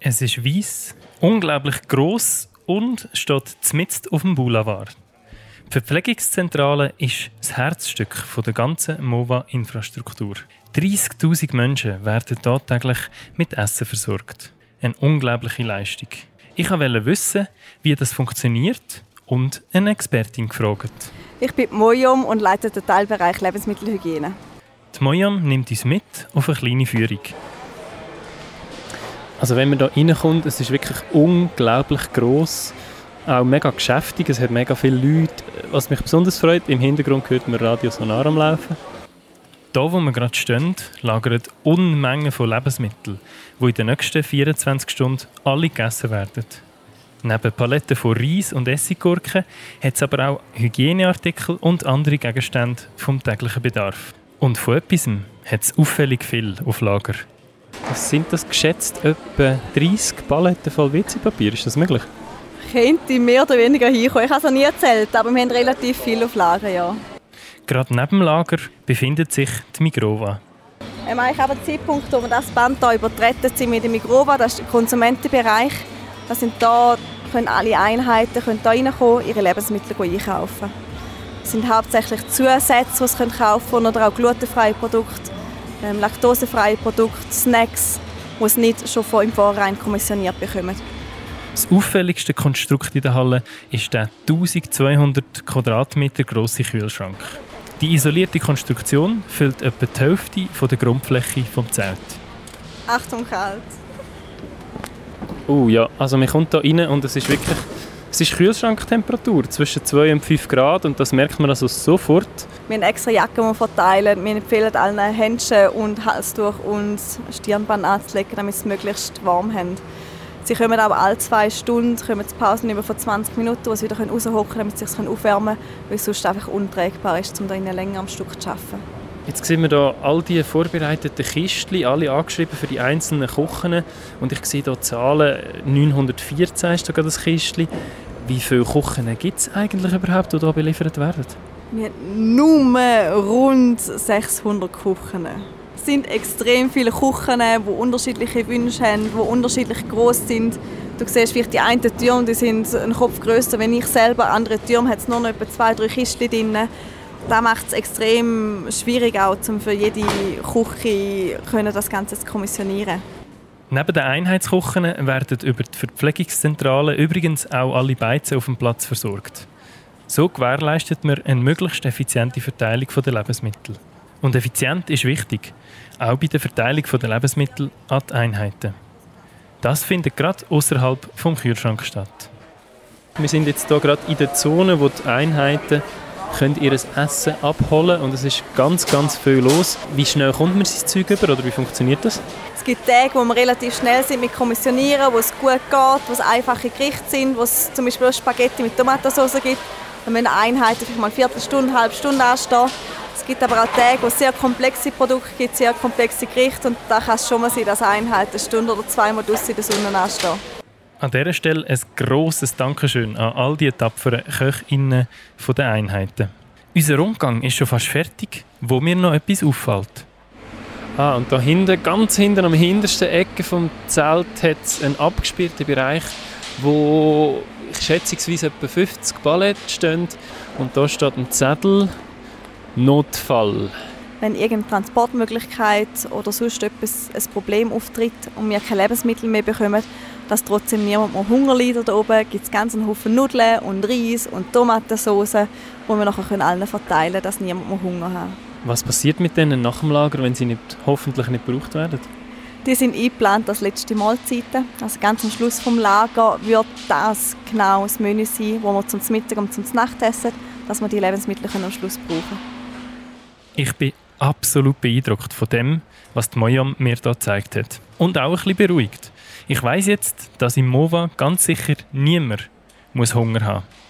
Es ist weiß, unglaublich groß und steht mitten auf dem Boulevard. Die Verpflegungszentrale ist das Herzstück der ganzen MOVA-Infrastruktur. 30.000 Menschen werden tagtäglich mit Essen versorgt. Eine unglaubliche Leistung. Ich wollte wissen, wie das funktioniert und eine Expertin gefragt. Ich bin Mojom und leite den Teilbereich Lebensmittelhygiene. Die Mojom nimmt uns mit auf eine kleine Führung. Also wenn man da reinkommt, es ist wirklich unglaublich groß, auch mega geschäftig, es hat mega viele Leute. Was mich besonders freut, im Hintergrund hört man Radio Sonar am Laufen. Hier, wo wir gerade stehen, lagern Unmengen von Lebensmitteln, die in den nächsten 24 Stunden alle gegessen werden. Neben Paletten von Reis und Essiggurken hat es aber auch Hygieneartikel und andere Gegenstände vom täglichen Bedarf. Und von etwas hat es auffällig viel auf Lager. Was sind das geschätzt? Etwa 30 Paletten voll WC-Papier? Ist das möglich? Könnte mehr oder weniger hinkommen. Ich habe es noch nie erzählt, aber wir haben relativ viel auf Lager, ja. Gerade neben dem Lager befindet sich die Migrova. Ähm, eigentlich aber der Zeitpunkt, wo wir das Band hier übertreten, sind in der Migrova, das ist der Konsumentenbereich. Das sind da können alle Einheiten können da reinkommen, ihre Lebensmittel einkaufen. Es sind hauptsächlich Zusätze, die sie kaufen können, oder auch glutenfreie Produkte, ähm, laktosefreie Produkte, Snacks, die sie nicht schon von im Vorrein kommissioniert bekommen. Das auffälligste Konstrukt in der Halle ist der 1200 Quadratmeter große Kühlschrank. Die isolierte Konstruktion füllt etwa die Hälfte der Grundfläche des Zelt. Achtung, kalt! Oh ja, also man kommt hier rein und es ist wirklich es ist Kühlschranktemperatur zwischen 2 und 5 Grad und das merkt man also sofort. Wir haben extra Jacken, die verteilen. Wir empfehlen allen Händchen und Halstuch und Stirnband anzulegen, damit sie es möglichst warm haben. Sie kommen aber alle zwei Stunden kommen zu Pausen über von 20 Minuten, wo sie wieder raushocken können, damit sie sich aufwärmen können, weil es sonst einfach unträgbar ist, um länger am Stück zu arbeiten. Jetzt sehen wir hier all die vorbereiteten Kistchen, alle angeschrieben für die einzelnen Kochen. Und ich sehe hier Zahlen, 914 ist sogar das Kistchen. Wie viele Kochen gibt es eigentlich überhaupt, die hier beliefert werden? Wir haben nur rund 600 Kochen. Es sind extrem viele Kochen, die unterschiedliche Wünsche haben, die unterschiedlich groß sind. Du siehst vielleicht die einen Türme, die sind einen Kopf größer wenn ich selber. Andere Türme hat es nur noch etwa zwei, drei Kistchen drin das macht es extrem schwierig, auch, um für jede Küche können das Ganze zu kommissionieren. Neben den Einheitskochen werden über die Verpflegungszentrale übrigens auch alle Beizen auf dem Platz versorgt. So gewährleistet man eine möglichst effiziente Verteilung der Lebensmittel. Und effizient ist wichtig, auch bei der Verteilung der Lebensmittel an die Einheiten. Das findet gerade außerhalb vom Kühlschrank statt. Wir sind jetzt hier gerade in der Zone, wo die Einheiten können ihr Essen abholen und es ist ganz, ganz viel los. Wie schnell kommt man sein Zeug über oder wie funktioniert das? Es gibt Tage, wo wir relativ schnell sind mit Kommissionieren, wo es gut geht, wo es einfache Gerichte sind, wo es zum Beispiel Spaghetti mit Tomatensauce gibt. Dann müssen Einheiten mal eine Viertelstunde, eine halbe Stunde anstehen. Es gibt aber auch Tage, wo es sehr komplexe Produkte gibt, sehr komplexe Gerichte und da kann es schon mal sein, dass Einheiten eine Stunde oder zweimal draussen in der Sonne anstehen. An dieser Stelle ein grosses Dankeschön an all die tapferen Köchinnen der Einheiten. Unser Rundgang ist schon fast fertig, wo mir noch etwas auffällt. Ah, und da hinten, ganz hinten am hintersten Ecke vom Zelt hat es einen abgesperrten Bereich, wo schätzungsweise etwa 50 Ballett stehen. Und da steht ein Zettel Notfall. Wenn irgendeine Transportmöglichkeit oder sonst etwas ein Problem auftritt und wir keine Lebensmittel mehr bekommen, dass trotzdem niemand mehr Hunger leidet. Da oben gibt es ganz einen Haufen Nudeln und Reis und Tomatensauce, die wir nachher allen verteilen können, dass niemand mehr Hunger hat. Was passiert mit denen nach dem Lager, wenn sie nicht, hoffentlich nicht gebraucht werden? Die sind eingeplant als letzte Mahlzeiten. Also ganz am Schluss vom Lager wird das genau das Menü sein, wo wir zum Mittag und zum Nacht essen, dass wir die Lebensmittel am Schluss brauchen können. Ich bin absolut beeindruckt von dem, was die Mojam mir hier gezeigt hat. Und auch ein bisschen beruhigt. Ich weiß jetzt, dass im MOVA ganz sicher niemand muss Hunger haben muss.